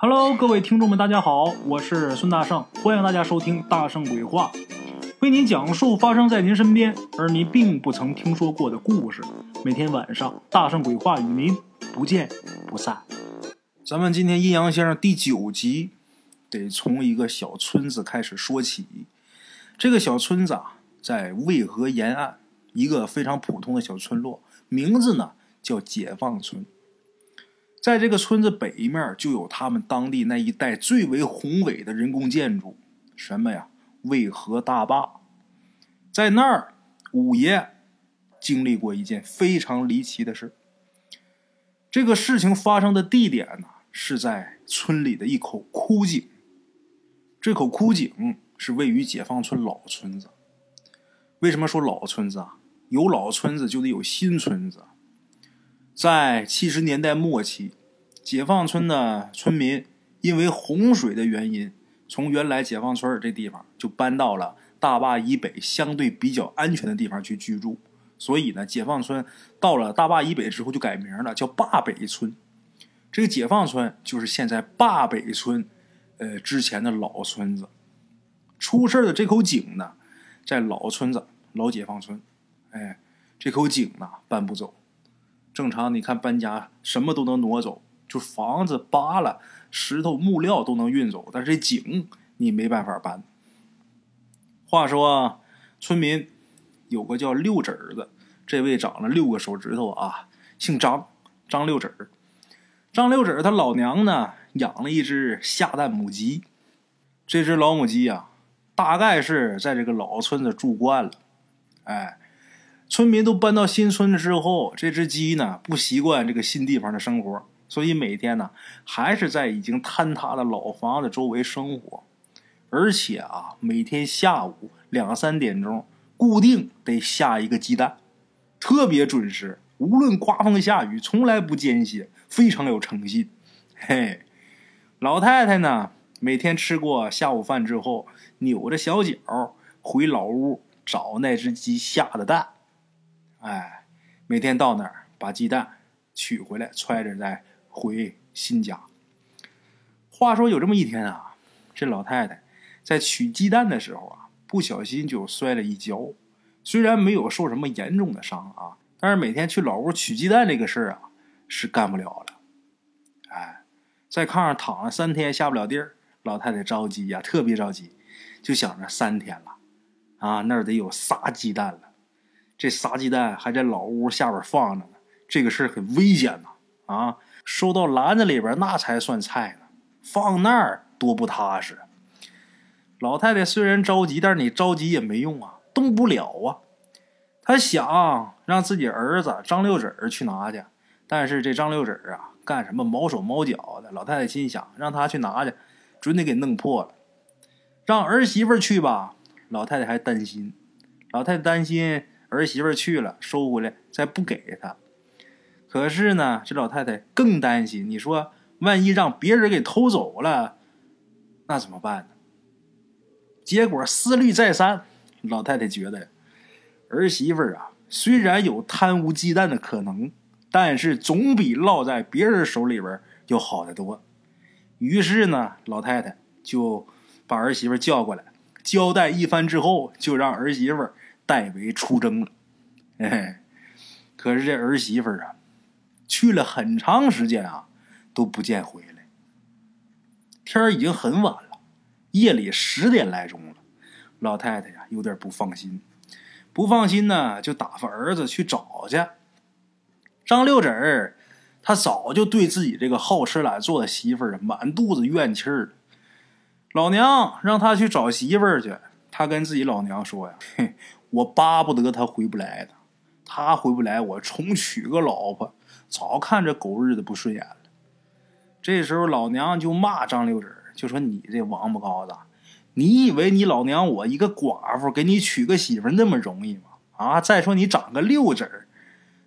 Hello，各位听众们，大家好，我是孙大圣，欢迎大家收听《大圣鬼话》，为您讲述发生在您身边而您并不曾听说过的故事。每天晚上，《大圣鬼话》与您不见不散。咱们今天阴阳先生第九集，得从一个小村子开始说起。这个小村子啊，在渭河沿岸，一个非常普通的小村落，名字呢叫解放村。在这个村子北面就有他们当地那一带最为宏伟的人工建筑，什么呀？渭河大坝。在那儿，五爷经历过一件非常离奇的事。这个事情发生的地点呢，是在村里的一口枯井。这口枯井是位于解放村老村子。为什么说老村子啊？有老村子就得有新村子。在七十年代末期，解放村的村民因为洪水的原因，从原来解放村这地方就搬到了大坝以北相对比较安全的地方去居住。所以呢，解放村到了大坝以北之后就改名了，叫坝北村。这个解放村就是现在坝北村，呃，之前的老村子。出事的这口井呢，在老村子老解放村，哎，这口井呢搬不走。正常，你看搬家什么都能挪走，就房子扒了、石头、木料都能运走，但是井你没办法搬。话说，村民有个叫六指儿的，这位长了六个手指头啊，姓张，张六指儿。张六指儿他老娘呢养了一只下蛋母鸡，这只老母鸡呀，大概是在这个老村子住惯了，哎。村民都搬到新村子之后，这只鸡呢不习惯这个新地方的生活，所以每天呢还是在已经坍塌的老房子周围生活。而且啊，每天下午两三点钟固定得下一个鸡蛋，特别准时，无论刮风下雨，从来不间歇，非常有诚信。嘿，老太太呢每天吃过下午饭之后，扭着小脚回老屋找那只鸡下的蛋。哎，每天到那儿把鸡蛋取回来，揣着再回新家。话说有这么一天啊，这老太太在取鸡蛋的时候啊，不小心就摔了一跤。虽然没有受什么严重的伤啊，但是每天去老屋取鸡蛋这个事儿啊，是干不了了。哎，在炕上躺了三天下不了地儿，老太太着急呀，特别着急，就想着三天了啊，那儿得有仨鸡蛋了。这仨鸡蛋还在老屋下边放着呢，这个事儿很危险呐！啊，收到篮子里边那才算菜呢，放那儿多不踏实。老太太虽然着急，但是你着急也没用啊，动不了啊。她想让自己儿子张六指去拿去，但是这张六指啊，干什么毛手毛脚的。老太太心想，让他去拿去，准得给弄破了。让儿媳妇去吧，老太太还担心。老太太担心。儿媳妇去了，收回来再不给他。可是呢，这老太太更担心。你说，万一让别人给偷走了，那怎么办呢？结果思虑再三，老太太觉得儿媳妇啊，虽然有贪污鸡蛋的可能，但是总比落在别人手里边要好得多。于是呢，老太太就把儿媳妇叫过来，交代一番之后，就让儿媳妇。代为出征了，哎，可是这儿媳妇啊，去了很长时间啊，都不见回来。天儿已经很晚了，夜里十点来钟了，老太太呀有点不放心，不放心呢，就打发儿子去找去。张六子儿，他早就对自己这个好吃懒做的媳妇儿满肚子怨气儿。老娘让他去找媳妇儿去，他跟自己老娘说呀，嘿。我巴不得他回不来的，他回不来，我重娶个老婆，早看这狗日子不顺眼了。这时候老娘就骂张六指，就说：“你这王八羔子，你以为你老娘我一个寡妇给你娶个媳妇那么容易吗？啊！再说你长个六指，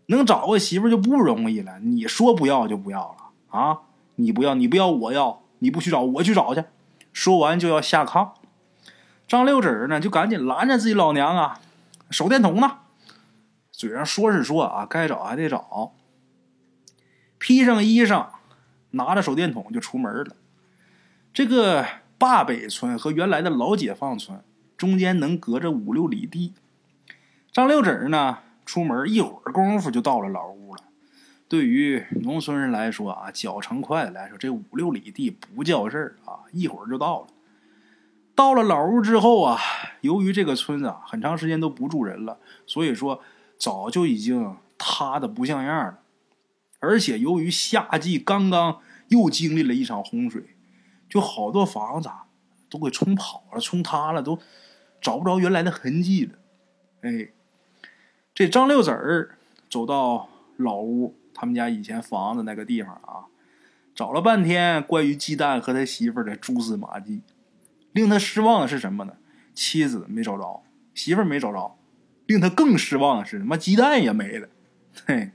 能找个媳妇就不容易了。你说不要就不要了啊！你不要，你不要，我要，你不去找，我去找去。”说完就要下炕，张六指呢就赶紧拦着自己老娘啊。手电筒呢？嘴上说是说啊，该找还得找。披上衣裳，拿着手电筒就出门了。这个坝北村和原来的老解放村中间能隔着五六里地。张六子呢，出门一会儿功夫就到了老屋了。对于农村人来说啊，脚程快的来说，这五六里地不叫事儿啊，一会儿就到了。到了老屋之后啊，由于这个村子啊很长时间都不住人了，所以说早就已经塌的不像样了。而且由于夏季刚刚又经历了一场洪水，就好多房子啊都给冲跑了、冲塌了，都找不着原来的痕迹了。哎，这张六子儿走到老屋，他们家以前房子那个地方啊，找了半天关于鸡蛋和他媳妇儿的蛛丝马迹。令他失望的是什么呢？妻子没找着，媳妇儿没找着。令他更失望的是，他妈鸡蛋也没了。嘿，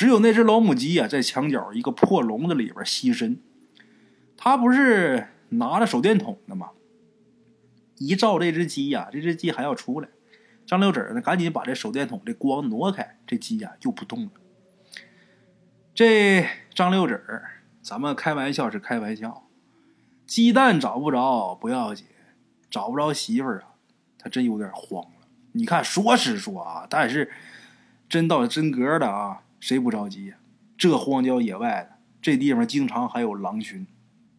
只有那只老母鸡呀，在墙角一个破笼子里边栖身。他不是拿着手电筒的吗？一照这只鸡呀，这只鸡还要出来。张六子呢，赶紧把这手电筒这光挪开，这鸡呀又不动了。这张六子，咱们开玩笑是开玩笑。鸡蛋找不着不要紧，找不着媳妇儿啊，他真有点慌了。你看说是说啊，但是真到真格的啊，谁不着急呀？这荒郊野外的，这地方经常还有狼群。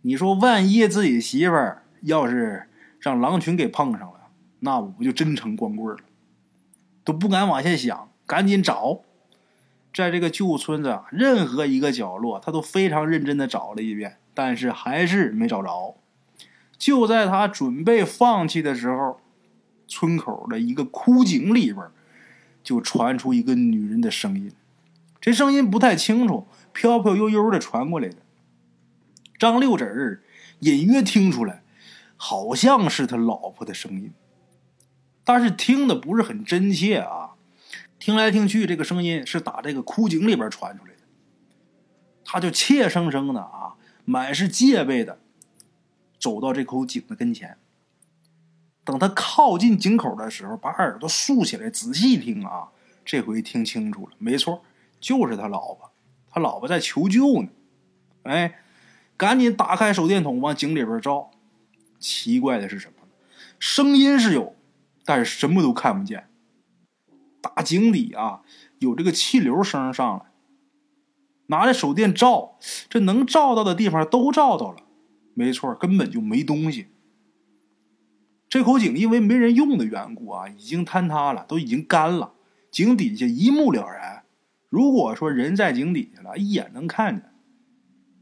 你说万一自己媳妇儿要是让狼群给碰上了，那我不就真成光棍了？都不敢往下想，赶紧找。在这个旧村子任何一个角落，他都非常认真的找了一遍。但是还是没找着。就在他准备放弃的时候，村口的一个枯井里边，就传出一个女人的声音。这声音不太清楚，飘飘悠悠的传过来的。张六子儿隐约听出来，好像是他老婆的声音，但是听的不是很真切啊。听来听去，这个声音是打这个枯井里边传出来的。他就怯生生的啊。满是戒备的走到这口井的跟前。等他靠近井口的时候，把耳朵竖起来，仔细听啊，这回听清楚了，没错，就是他老婆，他老婆在求救呢。哎，赶紧打开手电筒往井里边照。奇怪的是什么？声音是有，但是什么都看不见。大井底啊，有这个气流声上来。拿着手电照，这能照到的地方都照到了，没错，根本就没东西。这口井因为没人用的缘故啊，已经坍塌了，都已经干了，井底下一目了然。如果说人在井底下了，一眼能看见，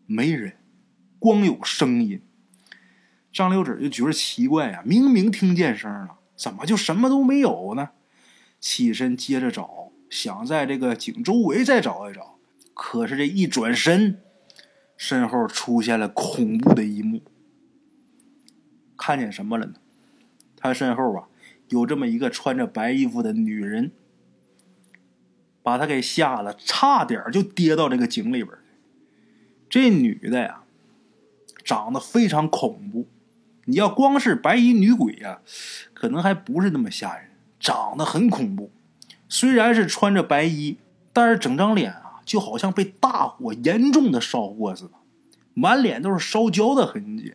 没人，光有声音。张六子就觉得奇怪呀，明明听见声了，怎么就什么都没有呢？起身接着找，想在这个井周围再找一找。可是这一转身，身后出现了恐怖的一幕。看见什么了呢？他身后啊，有这么一个穿着白衣服的女人，把他给吓了，差点就跌到这个井里边这女的呀，长得非常恐怖。你要光是白衣女鬼呀，可能还不是那么吓人，长得很恐怖。虽然是穿着白衣，但是整张脸啊。就好像被大火严重的烧过似的，满脸都是烧焦的痕迹，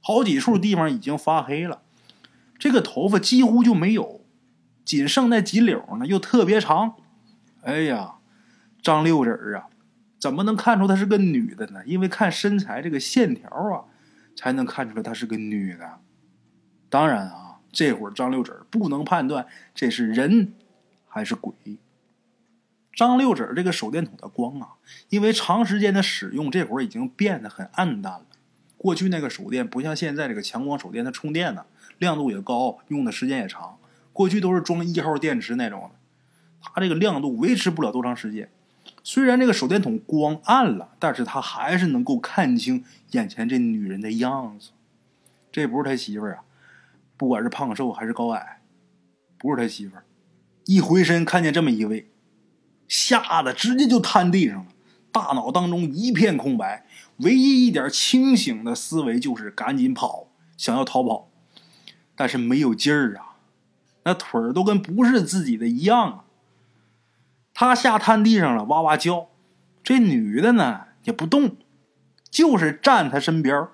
好几处地方已经发黑了。这个头发几乎就没有，仅剩那几绺呢，又特别长。哎呀，张六子啊，怎么能看出她是个女的呢？因为看身材这个线条啊，才能看出来她是个女的。当然啊，这会儿张六子不能判断这是人还是鬼。张六子这个手电筒的光啊，因为长时间的使用，这会儿已经变得很暗淡了。过去那个手电不像现在这个强光手电，它充电呢，亮度也高，用的时间也长。过去都是装一号电池那种，它这个亮度维持不了多长时间。虽然这个手电筒光暗了，但是他还是能够看清眼前这女人的样子。这不是他媳妇儿啊，不管是胖瘦还是高矮，不是他媳妇儿。一回身看见这么一位。吓得直接就瘫地上了，大脑当中一片空白，唯一一点清醒的思维就是赶紧跑，想要逃跑，但是没有劲儿啊，那腿儿都跟不是自己的一样啊。他吓瘫地上了，哇哇叫，这女的呢也不动，就是站他身边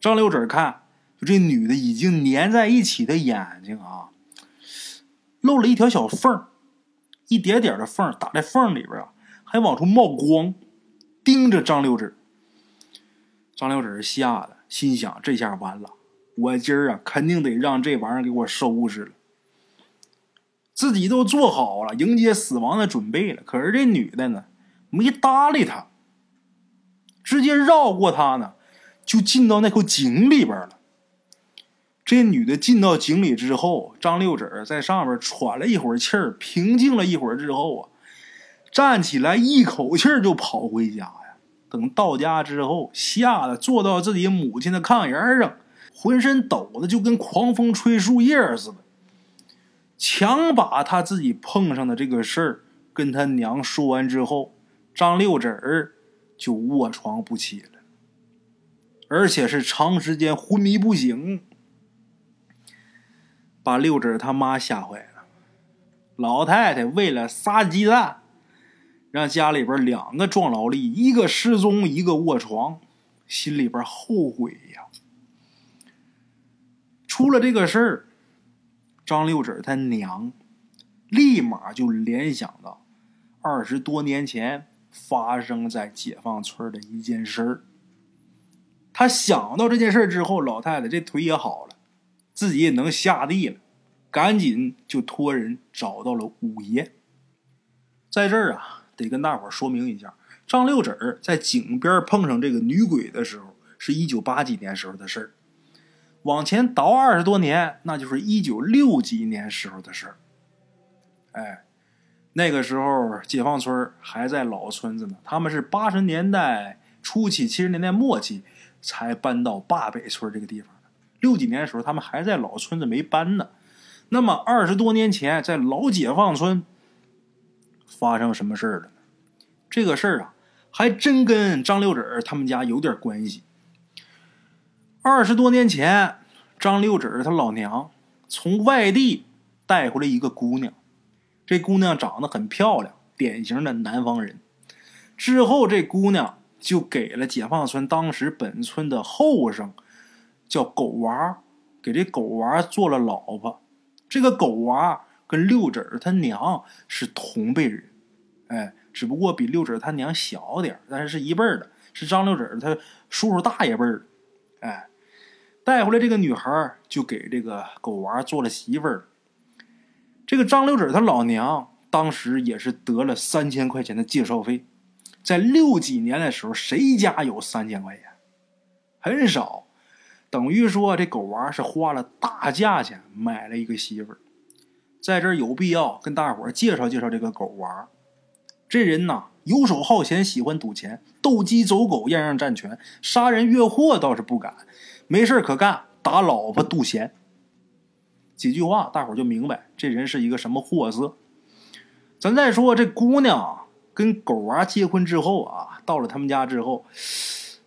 张六指看，就这女的已经粘在一起的眼睛啊，露了一条小缝一点点的缝打在缝里边啊，还往出冒光，盯着张六指。张六指吓得心想：这下完了，我今儿啊肯定得让这玩意儿给我收拾了。自己都做好了迎接死亡的准备了，可是这女的呢，没搭理他，直接绕过他呢，就进到那口井里边了。这女的进到井里之后，张六指在上面喘了一会儿气儿，平静了一会儿之后啊，站起来一口气儿就跑回家呀。等到家之后，吓得坐到自己母亲的炕沿上，浑身抖的就跟狂风吹树叶似的。强把他自己碰上的这个事儿跟他娘说完之后，张六子儿就卧床不起了，而且是长时间昏迷不醒，把六指他妈吓坏了。老太太为了杀鸡蛋，让家里边两个壮劳力，一个失踪，一个卧床，心里边后悔呀。出了这个事儿。张六指他娘立马就联想到二十多年前发生在解放村的一件事儿。他想到这件事之后，老太太这腿也好了，自己也能下地了，赶紧就托人找到了五爷。在这儿啊，得跟大伙说明一下，张六指在井边碰上这个女鬼的时候，是一九八几年时候的事儿。往前倒二十多年，那就是一九六几年时候的事儿。哎，那个时候解放村还在老村子呢，他们是八十年代初期、七十年代末期才搬到坝北村这个地方的。六几年的时候，他们还在老村子没搬呢。那么二十多年前，在老解放村发生什么事儿了？这个事儿啊，还真跟张六指他们家有点关系。二十多年前，张六指他老娘从外地带回来一个姑娘，这姑娘长得很漂亮，典型的南方人。之后，这姑娘就给了解放村当时本村的后生，叫狗娃，给这狗娃做了老婆。这个狗娃跟六指他娘是同辈人，哎，只不过比六指他娘小点但是是一辈的，是张六指他叔叔大爷辈儿，哎。带回来这个女孩就给这个狗娃做了媳妇儿。这个张六指他老娘当时也是得了三千块钱的介绍费，在六几年的时候，谁家有三千块钱？很少，等于说这狗娃是花了大价钱买了一个媳妇儿。在这儿有必要跟大伙介绍介绍这个狗娃。这人呐，游手好闲，喜欢赌钱，斗鸡走狗，样样占全，杀人越货倒是不敢。没事可干，打老婆渡闲。几句话，大伙就明白这人是一个什么货色。咱再说这姑娘跟狗娃结婚之后啊，到了他们家之后，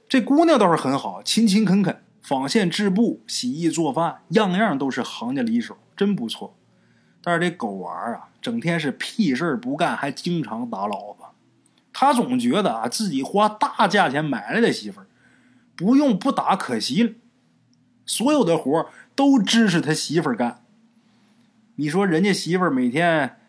这姑娘倒是很好，勤勤恳恳，纺线织布、洗衣做饭，样样都是行家里手，真不错。但是这狗娃啊，整天是屁事不干，还经常打老婆。他总觉得啊，自己花大价钱买来的媳妇儿，不用不打可惜了。所有的活儿都支持他媳妇儿干。你说人家媳妇儿每天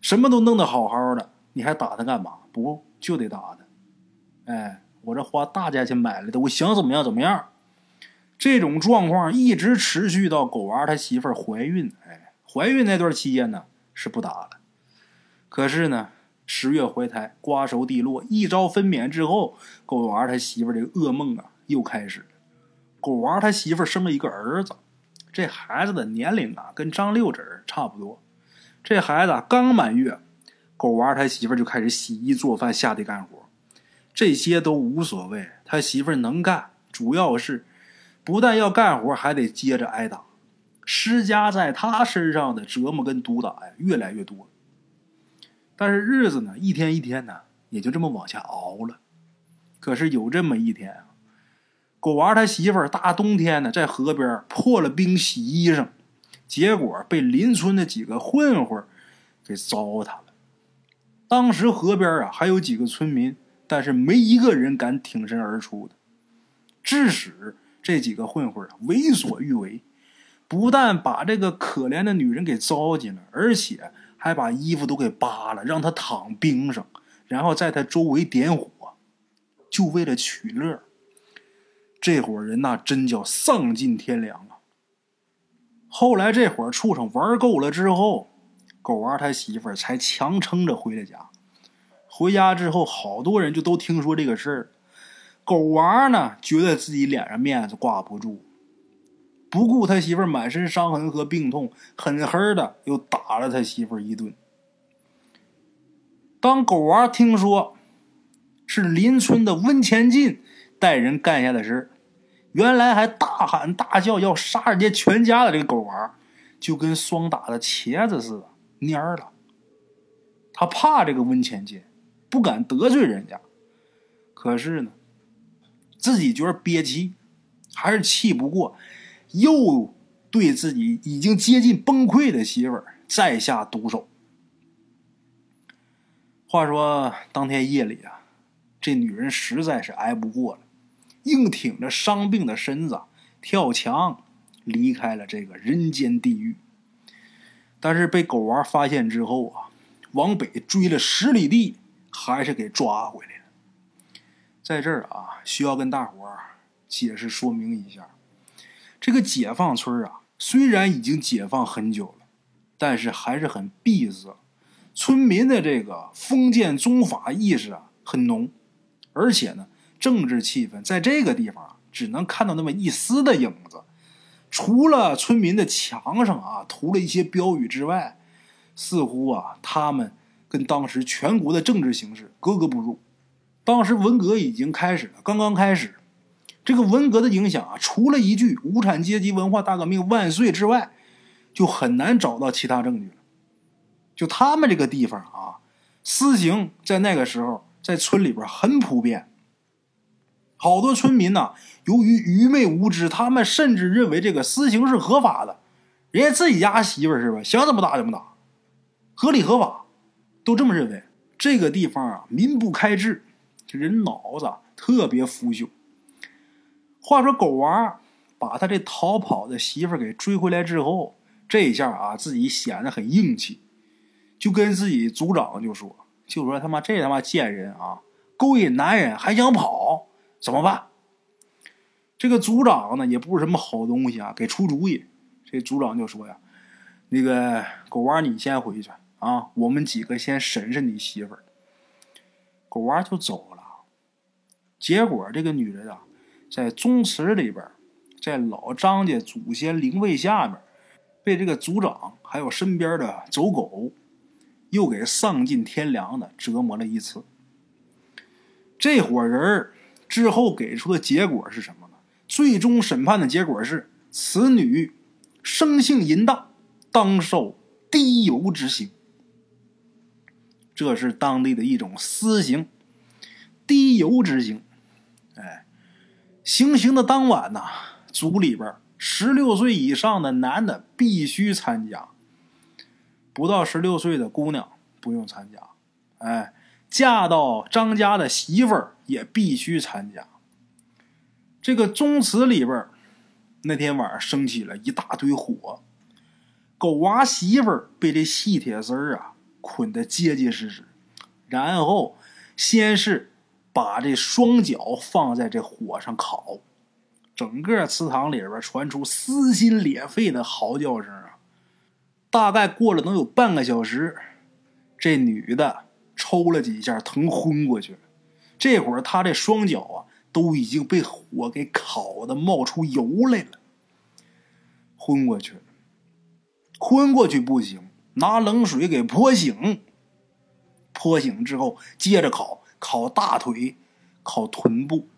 什么都弄得好好的，你还打他干嘛？不就得打他？哎，我这花大价钱买来的，我想怎么样怎么样。这种状况一直持续到狗娃他媳妇儿怀孕。哎，怀孕那段期间呢是不打了。可是呢，十月怀胎，瓜熟蒂落，一朝分娩之后，狗娃他媳妇儿这个噩梦啊又开始。狗娃他媳妇生了一个儿子，这孩子的年龄啊跟张六子差不多。这孩子刚满月，狗娃他媳妇就开始洗衣做饭、下地干活，这些都无所谓。他媳妇能干，主要是不但要干活，还得接着挨打。施加在他身上的折磨跟毒打呀，越来越多。但是日子呢，一天一天呢，也就这么往下熬了。可是有这么一天啊。狗娃他媳妇儿大冬天的在河边破了冰洗衣裳，结果被邻村的几个混混给糟蹋了。当时河边啊还有几个村民，但是没一个人敢挺身而出的，致使这几个混混啊为所欲为，不但把这个可怜的女人给糟践了，而且还把衣服都给扒了，让他躺冰上，然后在他周围点火，就为了取乐。这伙人那真叫丧尽天良啊！后来这伙畜生玩够了之后，狗娃他媳妇儿才强撑着回了家。回家之后，好多人就都听说这个事儿。狗娃呢，觉得自己脸上面子挂不住，不顾他媳妇儿满身伤痕和病痛，狠狠的又打了他媳妇儿一顿。当狗娃听说是邻村的温前进带人干下的事，原来还大喊大叫要杀人家全家的这个狗娃，就跟霜打的茄子似的蔫了。他怕这个温前进，不敢得罪人家，可是呢。自己觉得憋气，还是气不过，又对自己已经接近崩溃的媳妇儿再下毒手。话说当天夜里啊，这女人实在是挨不过了，硬挺着伤病的身子跳墙离开了这个人间地狱。但是被狗娃发现之后啊，往北追了十里地，还是给抓回来了。在这儿啊，需要跟大伙儿解释说明一下，这个解放村啊，虽然已经解放很久了，但是还是很闭塞，村民的这个封建宗法意识啊很浓，而且呢，政治气氛在这个地方啊，只能看到那么一丝的影子。除了村民的墙上啊涂了一些标语之外，似乎啊，他们跟当时全国的政治形势格格不入。当时文革已经开始了，刚刚开始。这个文革的影响啊，除了一句“无产阶级文化大革命万岁”之外，就很难找到其他证据了。就他们这个地方啊，私刑在那个时候在村里边很普遍。好多村民呢，由于愚昧无知，他们甚至认为这个私刑是合法的，人家自己家媳妇是吧？想怎么打怎么打，合理合法，都这么认为。这个地方啊，民不开智。这人脑子特别腐朽。话说狗娃把他这逃跑的媳妇给追回来之后，这一下啊自己显得很硬气，就跟自己组长就说：“就说他妈这他妈贱人啊，勾引男人还想跑，怎么办？”这个组长呢也不是什么好东西啊，给出主意。这组长就说呀：“那个狗娃你先回去啊，我们几个先审审你媳妇儿。”狗娃就走了。结果，这个女人啊，在宗祠里边，在老张家祖先灵位下面，被这个族长还有身边的走狗，又给丧尽天良的折磨了一次。这伙人之后给出的结果是什么呢？最终审判的结果是，此女生性淫荡，当受滴油之刑。这是当地的一种私刑，滴油之刑。行刑的当晚呐，组里边十六岁以上的男的必须参加，不到十六岁的姑娘不用参加。哎，嫁到张家的媳妇儿也必须参加。这个宗祠里边，那天晚上升起了一大堆火，狗娃媳妇儿被这细铁丝儿啊捆得结结实实，然后先是。把这双脚放在这火上烤，整个祠堂里边传出撕心裂肺的嚎叫声啊！大概过了能有半个小时，这女的抽了几下，疼昏过去了。这会儿她这双脚啊，都已经被火给烤的冒出油来了，昏过去了。昏过去不行，拿冷水给泼醒。泼醒之后，接着烤。烤大腿，烤臀部，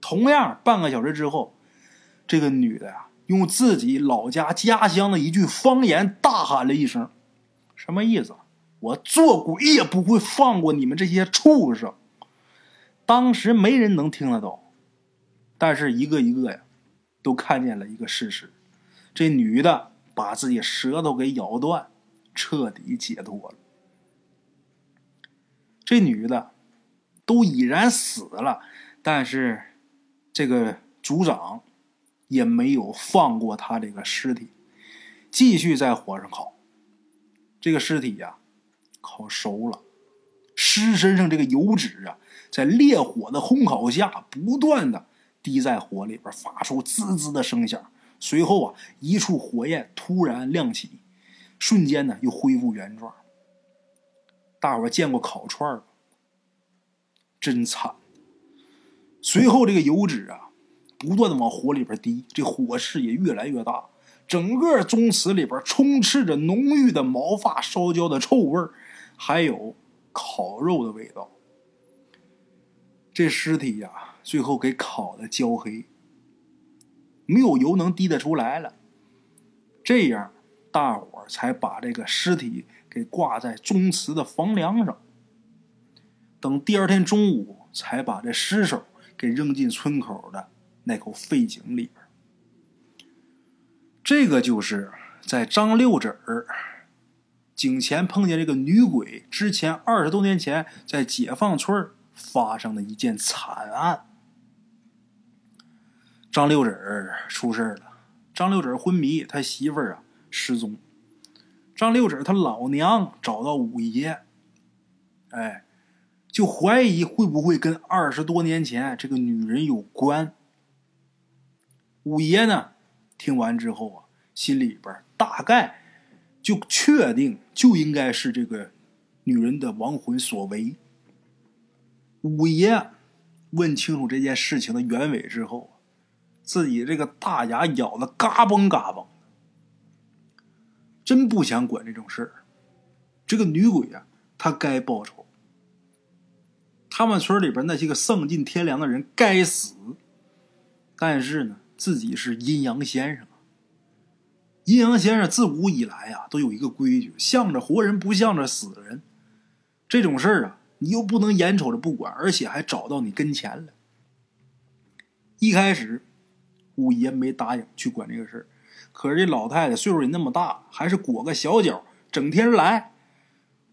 同样半个小时之后，这个女的呀，用自己老家家乡的一句方言大喊了一声：“什么意思？我做鬼也不会放过你们这些畜生！”当时没人能听得懂，但是一个一个呀，都看见了一个事实：这女的把自己舌头给咬断，彻底解脱了。这女的。都已然死了，但是这个族长也没有放过他这个尸体，继续在火上烤。这个尸体呀，烤熟了，尸身上这个油脂啊，在烈火的烘烤下，不断的滴在火里边，发出滋滋的声响。随后啊，一处火焰突然亮起，瞬间呢又恢复原状。大伙见过烤串吗？真惨。随后这个油脂啊，不断的往火里边滴，这火势也越来越大，整个宗祠里边充斥着浓郁的毛发烧焦的臭味还有烤肉的味道。这尸体呀，最后给烤的焦黑。没有油能滴得出来了，这样大伙儿才把这个尸体给挂在宗祠的房梁上。等第二天中午，才把这尸首给扔进村口的那口废井里边。这个就是在张六指儿井前碰见这个女鬼之前二十多年前在解放村发生的一件惨案。张六指出事了，张六指昏迷，他媳妇儿啊失踪。张六指他老娘找到五爷，哎，就怀疑会不会跟二十多年前这个女人有关。五爷呢，听完之后啊，心里边大概就确定就应该是这个女人的亡魂所为。五爷问清楚这件事情的原委之后。自己这个大牙咬的嘎嘣嘎嘣，真不想管这种事儿。这个女鬼啊，她该报仇。他们村里边那些个丧尽天良的人该死。但是呢，自己是阴阳先生。阴阳先生自古以来啊，都有一个规矩：向着活人，不向着死人。这种事儿啊，你又不能眼瞅着不管，而且还找到你跟前了。一开始。五爷没答应去管这个事儿，可是这老太太岁数也那么大，还是裹个小脚，整天来。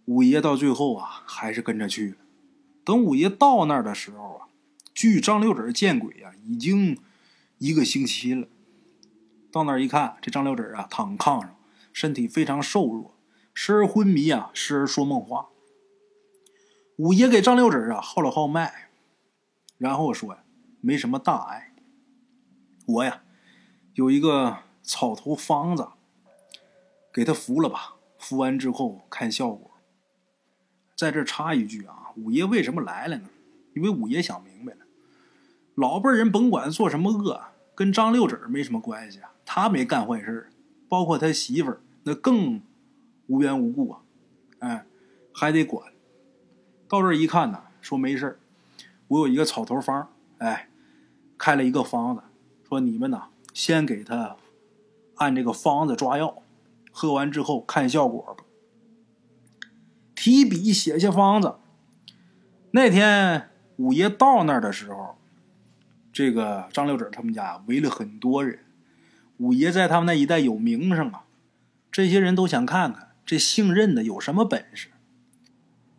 五爷到最后啊，还是跟着去了。等五爷到那儿的时候啊，据张六指见鬼啊，已经一个星期了。到那儿一看，这张六指啊，躺炕上，身体非常瘦弱，时而昏迷啊，时而说梦话。五爷给张六指啊号了号脉，然后说呀，没什么大碍。我呀，有一个草头方子，给他服了吧。服完之后看效果。在这插一句啊，五爷为什么来了呢？因为五爷想明白了，老辈人甭管做什么恶，跟张六指没什么关系啊。他没干坏事包括他媳妇儿那更无缘无故啊。哎，还得管。到这一看呢，说没事我有一个草头方，哎，开了一个方子。说你们呐，先给他按这个方子抓药，喝完之后看效果吧。提笔写下方子。那天五爷到那儿的时候，这个张六指他们家围了很多人。五爷在他们那一带有名声啊，这些人都想看看这姓任的有什么本事。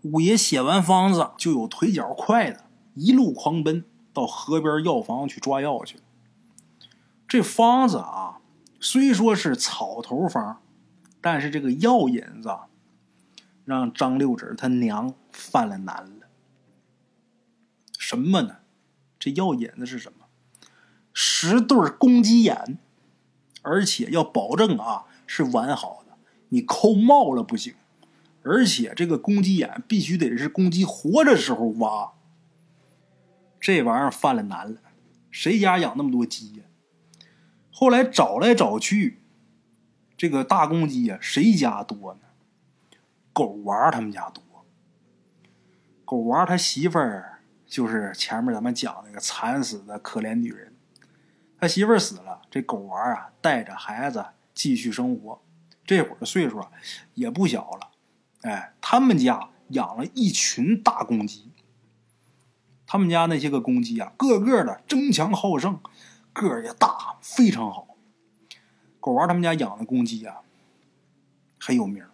五爷写完方子，就有腿脚快的，一路狂奔到河边药房去抓药去。这方子啊，虽说是草头方，但是这个药引子让张六指他娘犯了难了。什么呢？这药引子是什么？十对公鸡眼，而且要保证啊是完好的，你抠冒了不行。而且这个公鸡眼必须得是公鸡活着时候挖。这玩意儿犯了难了，谁家养那么多鸡呀？后来找来找去，这个大公鸡呀，谁家多呢？狗娃他们家多。狗娃他媳妇儿就是前面咱们讲那个惨死的可怜女人，他媳妇儿死了，这狗娃啊带着孩子继续生活。这会儿的岁数啊也不小了，哎，他们家养了一群大公鸡。他们家那些个公鸡啊，个个的争强好胜。个儿也大，非常好。狗娃他们家养的公鸡啊，很有名，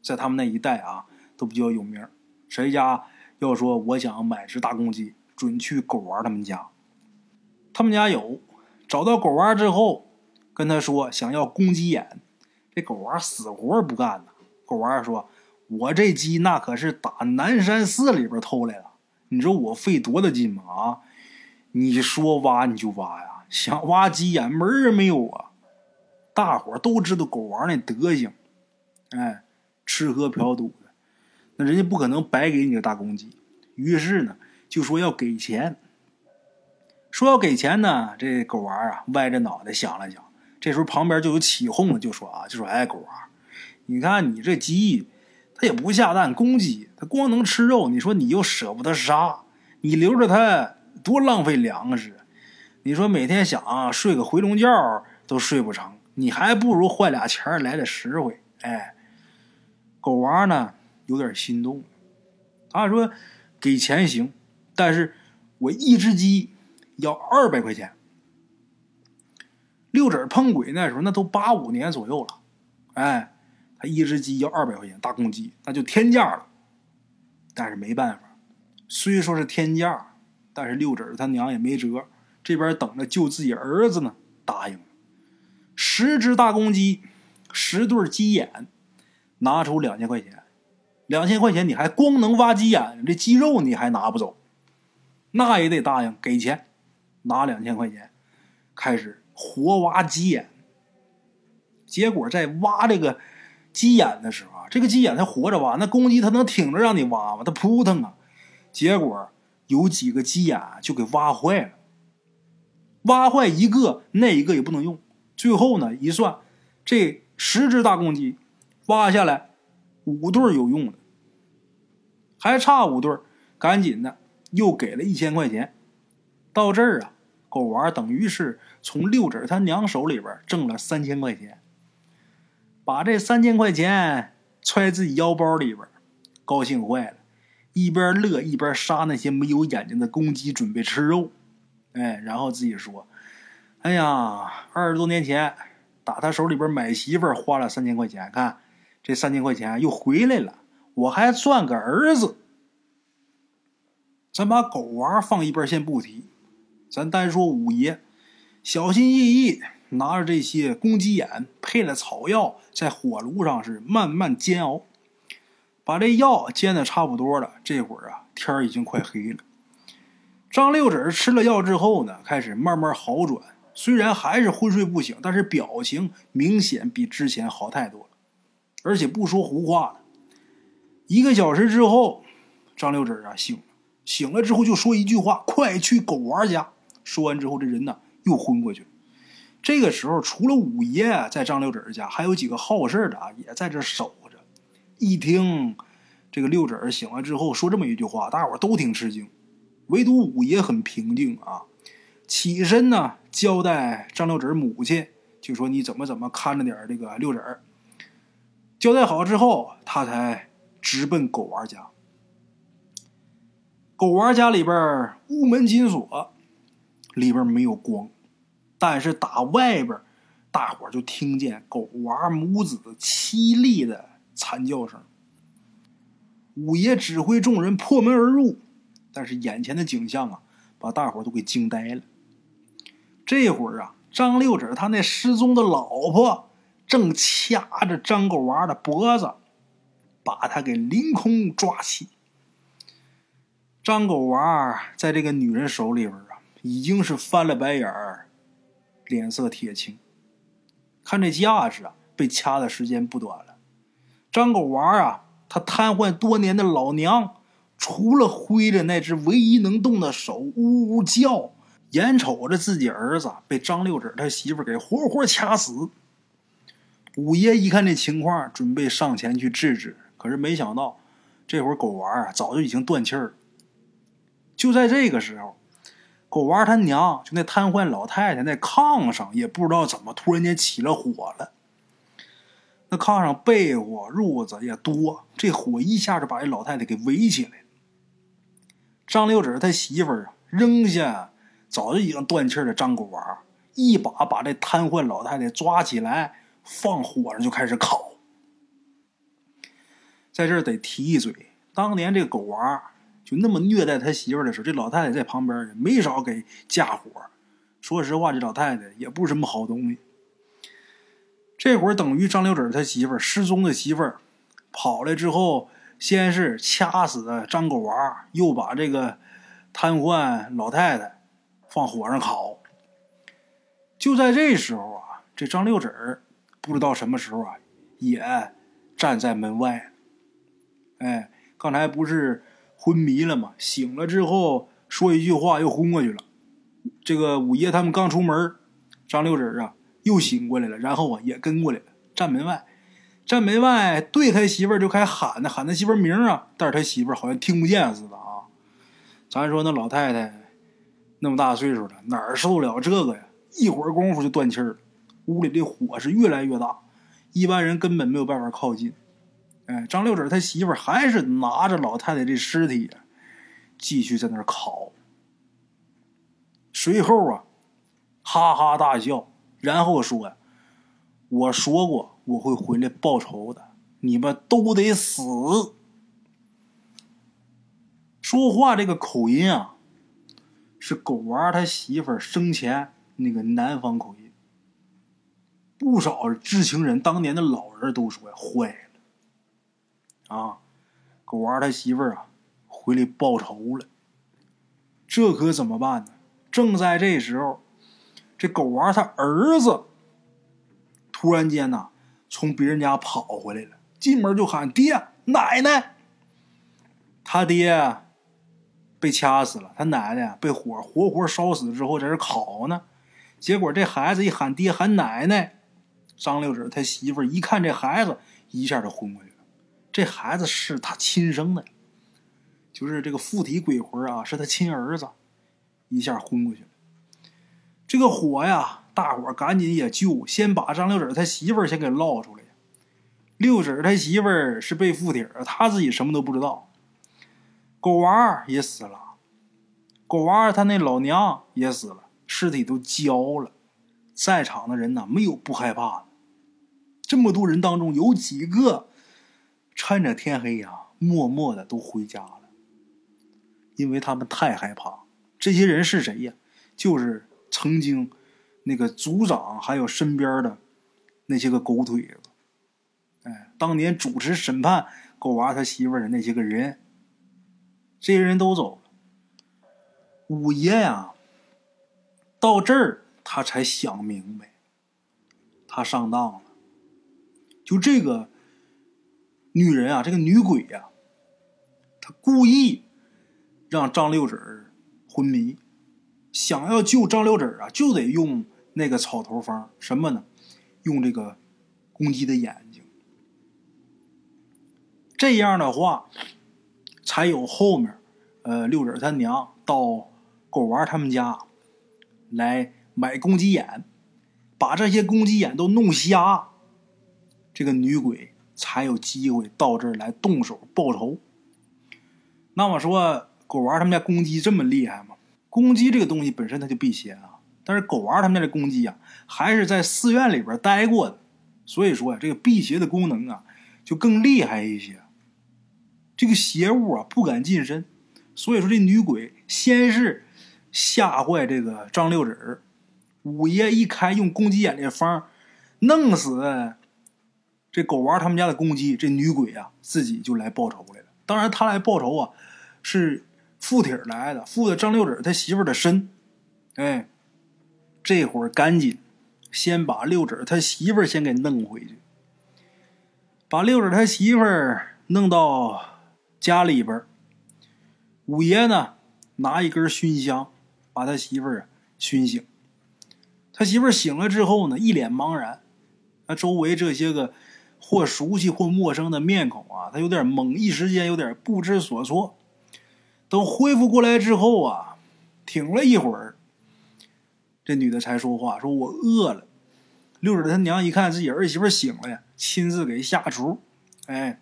在他们那一带啊，都比较有名。谁家要说我想买只大公鸡，准去狗娃他们家。他们家有找到狗娃之后，跟他说想要公鸡眼，这狗娃死活不干呐。狗娃说：“我这鸡那可是打南山寺里边偷来的，你说我费多大劲吗？啊，你说挖你就挖呀，想挖鸡眼门儿没有啊！大伙都知道狗娃那德行，哎，吃喝嫖赌，那人家不可能白给你个大公鸡。于是呢，就说要给钱。”说要给钱呢，这狗娃啊歪着脑袋想了想，这时候旁边就有起哄的，就说啊，就说哎，狗娃，你看你这鸡，它也不下蛋，公鸡它光能吃肉，你说你又舍不得杀，你留着它多浪费粮食，你说每天想睡个回笼觉都睡不成，你还不如换俩钱来的实惠。哎，狗娃呢有点心动，他说给钱行，但是我一只鸡。要二百块钱，六指碰鬼那时候那都八五年左右了，哎，他一只鸡要二百块钱大公鸡，那就天价了。但是没办法，虽说是天价，但是六指他娘也没辙，这边等着救自己儿子呢，答应了。十只大公鸡，十对鸡眼，拿出两千块钱，两千块钱你还光能挖鸡眼，这鸡肉你还拿不走，那也得答应给钱。拿两千块钱，开始活挖鸡眼。结果在挖这个鸡眼的时候啊，这个鸡眼它活着挖，那公鸡它能挺着让你挖吗？它扑腾啊！结果有几个鸡眼就给挖坏了，挖坏一个，那一个也不能用。最后呢，一算，这十只大公鸡挖下来五对有用的，还差五对，赶紧的又给了一千块钱。到这儿啊，狗娃等于是从六指他娘手里边挣了三千块钱，把这三千块钱揣自己腰包里边，高兴坏了，一边乐一边杀那些没有眼睛的公鸡，准备吃肉。哎，然后自己说：“哎呀，二十多年前打他手里边买媳妇花了三千块钱，看这三千块钱又回来了，我还算个儿子。”咱把狗娃放一边先不提。咱单说五爷，小心翼翼拿着这些公鸡眼，配了草药，在火炉上是慢慢煎熬，把这药煎的差不多了。这会儿啊，天已经快黑了。张六指吃了药之后呢，开始慢慢好转，虽然还是昏睡不醒，但是表情明显比之前好太多了，而且不说胡话了。一个小时之后，张六指啊醒了，醒了之后就说一句话：“快去狗娃家。”说完之后，这人呢又昏过去。这个时候，除了五爷在张六指家，还有几个好事的啊，也在这守着。一听这个六指醒了之后说这么一句话，大伙都挺吃惊，唯独五爷很平静啊。起身呢，交代张六指母亲，就说你怎么怎么看着点这个六指。交代好之后，他才直奔狗娃家。狗娃家里边屋门紧锁。里边没有光，但是打外边，大伙就听见狗娃母子凄厉的惨叫声。五爷指挥众人破门而入，但是眼前的景象啊，把大伙都给惊呆了。这会儿啊，张六指他那失踪的老婆正掐着张狗娃的脖子，把他给凌空抓起。张狗娃在这个女人手里边啊。已经是翻了白眼儿，脸色铁青。看这架势啊，被掐的时间不短了。张狗娃啊，他瘫痪多年的老娘，除了挥着那只唯一能动的手呜呜叫，眼瞅着自己儿子被张六指他媳妇给活活掐死。五爷一看这情况，准备上前去制止，可是没想到，这会儿狗娃啊早就已经断气儿。就在这个时候。狗娃他娘就那瘫痪老太太那炕上，也不知道怎么突然间起了火了。那炕上被窝褥子也多，这火一下就把这老太太给围起来。张六指他媳妇儿啊，扔下早就已经断气的张狗娃，一把把这瘫痪老太太抓起来，放火上就开始烤。在这儿得提一嘴，当年这狗娃。就那么虐待他媳妇的时候，这老太太在旁边没少给架火，说实话，这老太太也不是什么好东西。这会儿等于张六子他媳妇儿失踪的媳妇儿跑来之后，先是掐死了张狗娃，又把这个瘫痪老太太放火上烤。就在这时候啊，这张六子不知道什么时候啊，也站在门外。哎，刚才不是昏迷了吗？醒了之后说一句话又昏过去了。这个五爷他们刚出门，张六子啊。又醒过来了，然后啊也跟过来了，站门外，站门外对他媳妇儿就开喊呢，喊他媳妇儿名啊，但是他媳妇儿好像听不见似的啊。咱说那老太太那么大岁数了，哪儿受得了这个呀？一会儿功夫就断气了，屋里的火是越来越大，一般人根本没有办法靠近。哎，张六子他媳妇还是拿着老太太这尸体继续在那儿烤，随后啊哈哈大笑。然后说：“我说过我会回来报仇的，你们都得死。”说话这个口音啊，是狗娃他媳妇生前那个南方口音。不少知情人当年的老人都说呀：“坏了，啊，狗娃他媳妇儿啊回来报仇了。”这可怎么办呢？正在这时候。这狗娃他儿子突然间呐，从别人家跑回来了，进门就喊爹奶奶。他爹被掐死了，他奶奶被火活活烧死之后在这烤呢。结果这孩子一喊爹喊奶奶，张六子他媳妇一看这孩子，一下就昏过去。这孩子是他亲生的，就是这个附体鬼魂啊，是他亲儿子，一下昏过去了。这个火呀，大伙赶紧也救，先把张六子他媳妇儿先给捞出来。六子他媳妇儿是被附体他自己什么都不知道。狗娃也死了，狗娃他那老娘也死了，尸体都焦了。在场的人呢，没有不害怕的。这么多人当中，有几个趁着天黑呀，默默的都回家了，因为他们太害怕。这些人是谁呀？就是。曾经，那个组长还有身边的那些个狗腿子，哎，当年主持审判狗娃他媳妇的那些个人，这些人都走了。五爷呀，到这儿他才想明白，他上当了。就这个女人啊，这个女鬼呀，她故意让张六子昏迷。想要救张六子啊，就得用那个草头方，什么呢？用这个公鸡的眼睛。这样的话，才有后面，呃，六子他娘到狗娃他们家来买公鸡眼，把这些公鸡眼都弄瞎，这个女鬼才有机会到这儿来动手报仇。那么说，狗娃他们家公鸡这么厉害吗？公鸡这个东西本身它就辟邪啊，但是狗娃他们家的公鸡啊，还是在寺院里边待过的，所以说呀，这个辟邪的功能啊，就更厉害一些。这个邪物啊不敢近身，所以说这女鬼先是吓坏这个张六子儿，五爷一开用公鸡眼这方，弄死这狗娃他们家的公鸡，这女鬼啊自己就来报仇来了。当然，他来报仇啊是。附体来的，附的张六子他媳妇的身，哎，这会儿赶紧先把六子他媳妇先给弄回去，把六子他媳妇弄到家里边五爷呢拿一根熏香把他媳妇熏醒，他媳妇醒了之后呢一脸茫然，那周围这些个或熟悉或陌生的面孔啊，他有点懵，一时间有点不知所措。等恢复过来之后啊，挺了一会儿，这女的才说话：“说我饿了。”六婶他娘一看自己儿媳妇醒了呀，亲自给下厨，哎，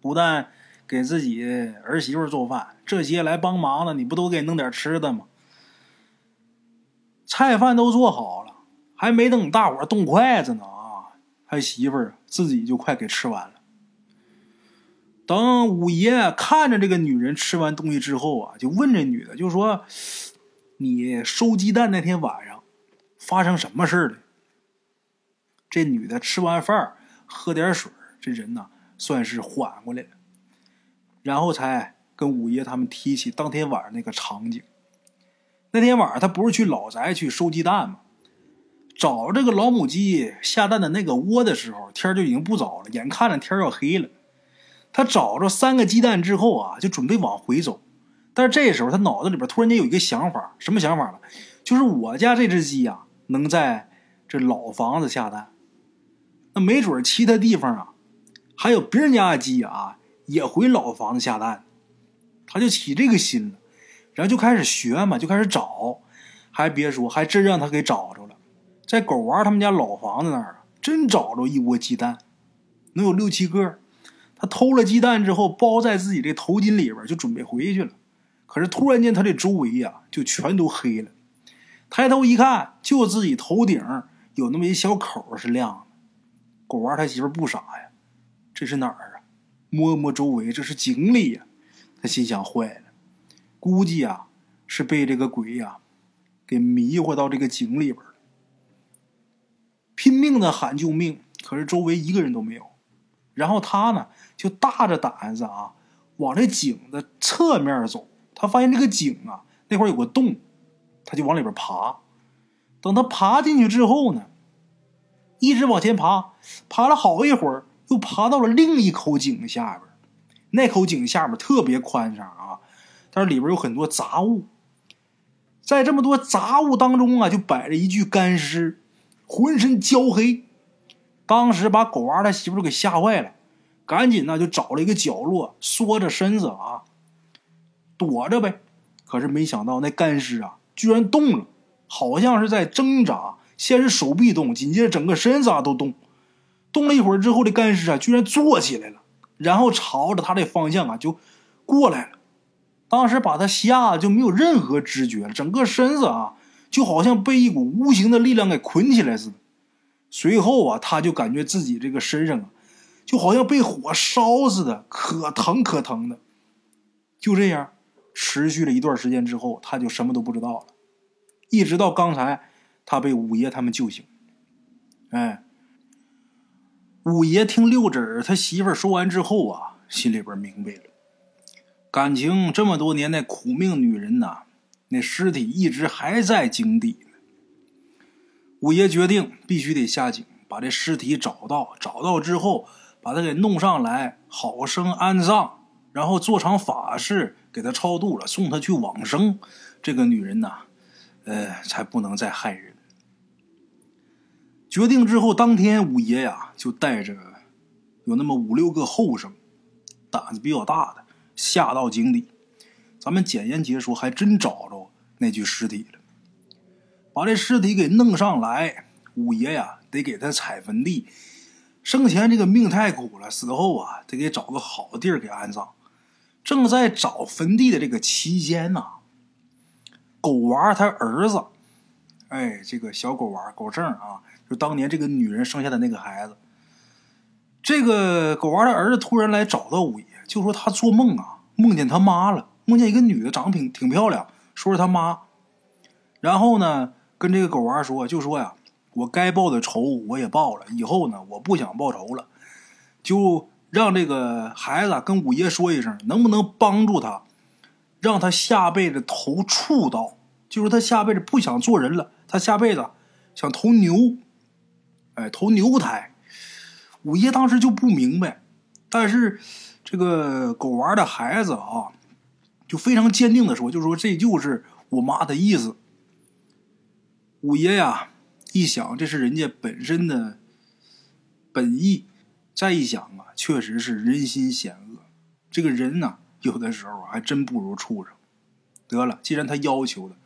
不但给自己儿媳妇做饭，这些来帮忙的你不都给弄点吃的吗？菜饭都做好了，还没等大伙动筷子呢他媳妇儿自己就快给吃完了。等五爷看着这个女人吃完东西之后啊，就问这女的，就说：“你收鸡蛋那天晚上发生什么事了？”这女的吃完饭喝点水，这人呐算是缓过来了，然后才跟五爷他们提起当天晚上那个场景。那天晚上他不是去老宅去收鸡蛋吗？找这个老母鸡下蛋的那个窝的时候，天就已经不早了，眼看着天要黑了。他找着三个鸡蛋之后啊，就准备往回走。但是这时候他脑子里边突然间有一个想法，什么想法呢？就是我家这只鸡呀，能在这老房子下蛋，那没准其他地方啊，还有别人家的鸡啊，也回老房子下蛋。他就起这个心了，然后就开始学嘛，就开始找。还别说，还真让他给找着了。在狗娃他们家老房子那儿，真找着一窝鸡蛋，能有六七个。他偷了鸡蛋之后，包在自己这头巾里边，就准备回去了。可是突然间，他这周围呀，就全都黑了。抬头一看，就自己头顶有那么一小口是亮的。狗娃他媳妇不傻呀，这是哪儿啊？摸摸周围，这是井里呀。他心想：坏了，估计啊是被这个鬼呀给迷惑到这个井里边了。拼命的喊救命，可是周围一个人都没有。然后他呢，就大着胆子啊，往这井的侧面走。他发现这个井啊，那块有个洞，他就往里边爬。等他爬进去之后呢，一直往前爬，爬了好一会儿，又爬到了另一口井下边。那口井下面特别宽敞啊，但是里边有很多杂物。在这么多杂物当中啊，就摆着一具干尸。浑身焦黑，当时把狗娃他媳妇给吓坏了，赶紧呢就找了一个角落缩着身子啊，躲着呗。可是没想到那干尸啊居然动了，好像是在挣扎。先是手臂动，紧接着整个身子啊都动。动了一会儿之后，这干尸啊居然坐起来了，然后朝着他的方向啊就过来了。当时把他吓得就没有任何知觉了，整个身子啊。就好像被一股无形的力量给捆起来似的，随后啊，他就感觉自己这个身上啊，就好像被火烧似的，可疼可疼的。就这样持续了一段时间之后，他就什么都不知道了，一直到刚才他被五爷他们救醒。哎，五爷听六婶他媳妇说完之后啊，心里边明白了，感情这么多年的苦命女人呐。那尸体一直还在井底呢。五爷决定必须得下井，把这尸体找到。找到之后，把他给弄上来，好生安葬，然后做场法事给他超度了，送他去往生。这个女人呐，呃，才不能再害人。决定之后，当天五爷呀就带着有那么五六个后生，胆子比较大的，下到井底。咱们简言结说，还真找着那具尸体了。把这尸体给弄上来，五爷呀得给他踩坟地。生前这个命太苦了，死后啊得给找个好地儿给安葬。正在找坟地的这个期间呐，狗娃他儿子，哎，这个小狗娃狗正啊，就当年这个女人生下的那个孩子。这个狗娃的儿子突然来找到五爷，就说他做梦啊，梦见他妈了。梦见一个女的，长得挺挺漂亮，说是他妈。然后呢，跟这个狗娃说，就说呀，我该报的仇我也报了，以后呢，我不想报仇了，就让这个孩子跟五爷说一声，能不能帮助他，让他下辈子投畜道，就是他下辈子不想做人了，他下辈子想投牛，哎，投牛胎。五爷当时就不明白，但是这个狗娃的孩子啊。就非常坚定的说：“就说这就是我妈的意思。”五爷呀，一想这是人家本身的本意，再一想啊，确实是人心险恶。这个人呢，有的时候还真不如畜生。得了，既然他要求了，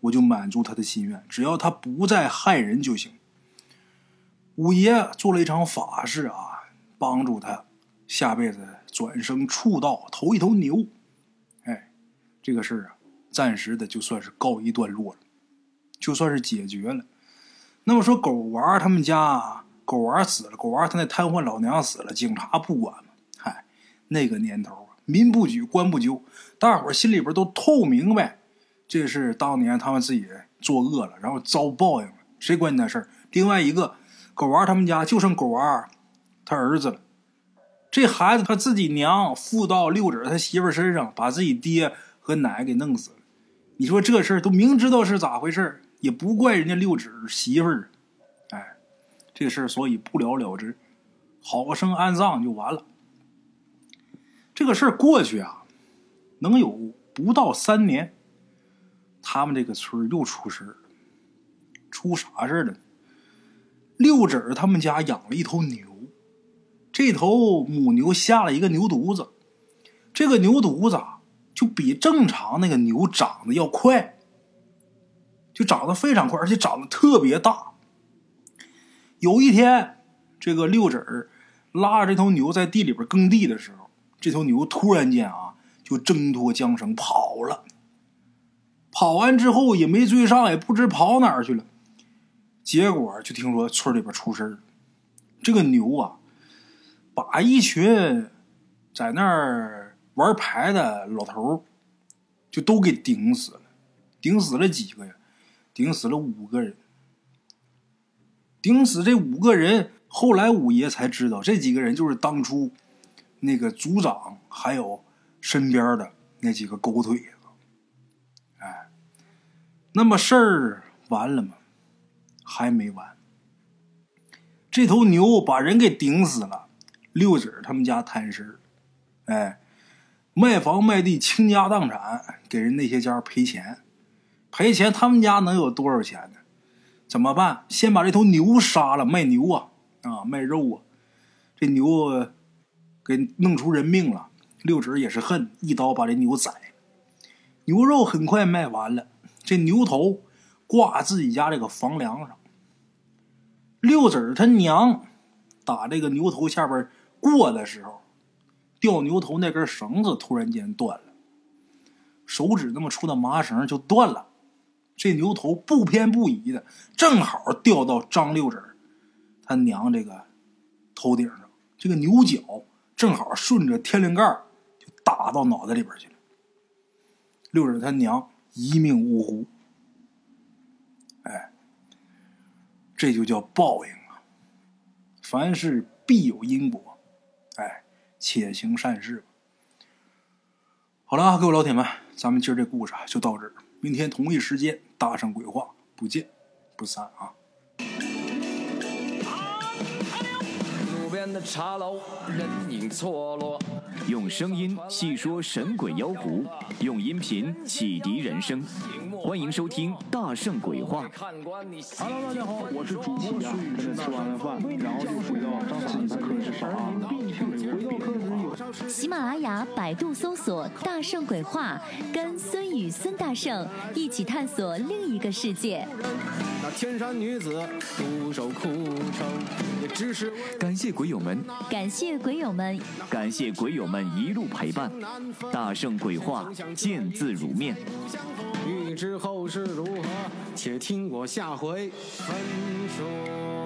我就满足他的心愿，只要他不再害人就行。五爷做了一场法事啊，帮助他下辈子转生畜道，投一头牛。这个事儿啊，暂时的就算是告一段落了，就算是解决了。那么说，狗娃他们家狗娃死了，狗娃他那瘫痪老娘死了，警察不管吗？嗨，那个年头啊，民不举，官不究，大伙儿心里边都透明白，这是当年他们自己作恶了，然后遭报应了。谁管你那事儿？另外一个狗娃他们家就剩狗娃他儿子了。这孩子他自己娘附到六子他媳妇身上，把自己爹和奶给弄死了。你说这事儿都明知道是咋回事也不怪人家六指媳妇儿。哎，这事儿所以不了了之，好生安葬就完了。这个事儿过去啊，能有不到三年，他们这个村又出事儿。出啥事儿了？六指他们家养了一头牛。这头母牛下了一个牛犊子，这个牛犊子比正常那个牛长得要快，就长得非常快，而且长得特别大。有一天，这个六子儿拉着这头牛在地里边耕地的时候，这头牛突然间啊就挣脱缰绳跑了。跑完之后也没追上，也不知跑哪儿去了。结果就听说村里边出事儿了，这个牛啊。把一群在那儿玩牌的老头就都给顶死了，顶死了几个呀？顶死了五个人。顶死这五个人，后来五爷才知道，这几个人就是当初那个组长还有身边的那几个狗腿子。哎，那么事儿完了吗？还没完。这头牛把人给顶死了。六子他们家摊事哎，卖房卖地倾家荡产，给人那些家赔钱，赔钱他们家能有多少钱呢？怎么办？先把这头牛杀了，卖牛啊啊，卖肉啊！这牛给弄出人命了，六子也是恨，一刀把这牛宰。牛肉很快卖完了，这牛头挂自己家这个房梁上。六子他娘打这个牛头下边。过的时候，吊牛头那根绳子突然间断了，手指那么粗的麻绳就断了。这牛头不偏不倚的，正好掉到张六子他娘这个头顶上。这个牛角正好顺着天灵盖就打到脑袋里边去了。六子他娘一命呜呼。哎，这就叫报应啊！凡事必有因果。哎，且行善事。好了啊，各位老铁们，咱们今儿这故事啊就到这儿。明天同一时间，大圣鬼话不见不散啊！边的茶楼，人影错落。用声音细说神鬼妖狐，用音频启迪人生。欢迎收听《大圣鬼话》。Hello，大家好，我是主播孙宇。吃完了饭，然后就回到自己的课室上啊。喜马拉雅、百度搜索“大圣鬼话”，跟孙宇、孙大圣一起探索另一个世界。那天山女子独守空城，也只是感谢鬼友们，感谢鬼友们，感谢鬼友们一路陪伴。大圣鬼话，见字如面。欲知后事如何，且听我下回分说。